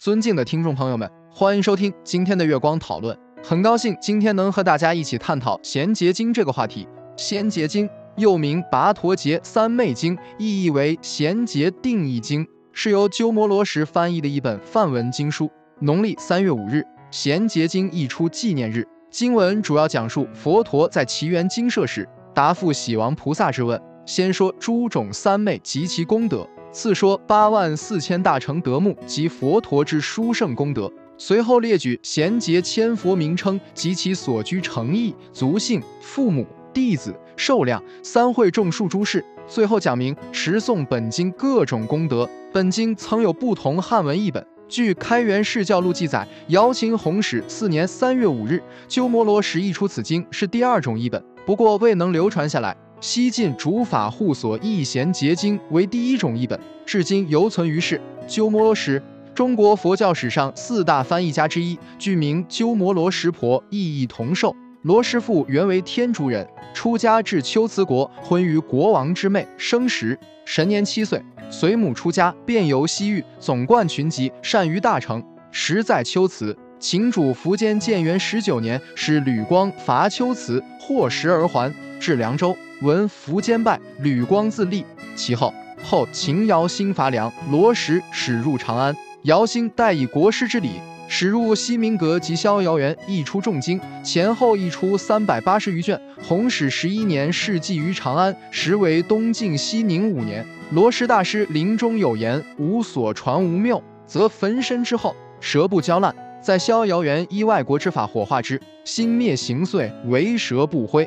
尊敬的听众朋友们，欢迎收听今天的月光讨论。很高兴今天能和大家一起探讨《贤劫经》这个话题。《贤劫经》又名《拔陀劫三昧经》，意义为贤劫定义经，是由鸠摩罗什翻译的一本梵文经书。农历三月五日，《贤劫经》译出纪念日。经文主要讲述佛陀在奇园精舍时答复喜王菩萨之问，先说诸种三昧及其功德。次说八万四千大乘德目及佛陀之殊胜功德，随后列举贤劫千佛名称及其所居诚意、族姓、父母、弟子、寿量、三会众数诸事。最后讲明持诵本经各种功德。本经曾有不同汉文译本。据《开元释教录》记载，姚秦弘始四年三月五日，鸠摩罗什译出此经，是第二种译本，不过未能流传下来。西晋主法护所译贤结经为第一种译本，至今犹存于世。鸠摩罗什，中国佛教史上四大翻译家之一，据名鸠摩罗什婆，意义同寿。罗师傅原为天竺人，出家至龟兹国，婚于国王之妹，生时神年七岁，随母出家，遍游西域，总贯群集，善于大成。时在龟兹，秦主苻坚建元十九年，使吕光伐龟兹，获食而还，至凉州。闻苻坚败，吕光自立。其后，后秦姚兴伐梁，罗什使入长安，姚兴代以国师之礼，使入西明阁及逍遥园，译出重经，前后译出三百八十余卷。弘始十一年，事迹于长安，时为东晋西宁五年。罗什大师临终有言：“无所传无谬，则焚身之后，舌不焦烂，在逍遥园依外国之法火化之，心灭形碎，为舌不灰。”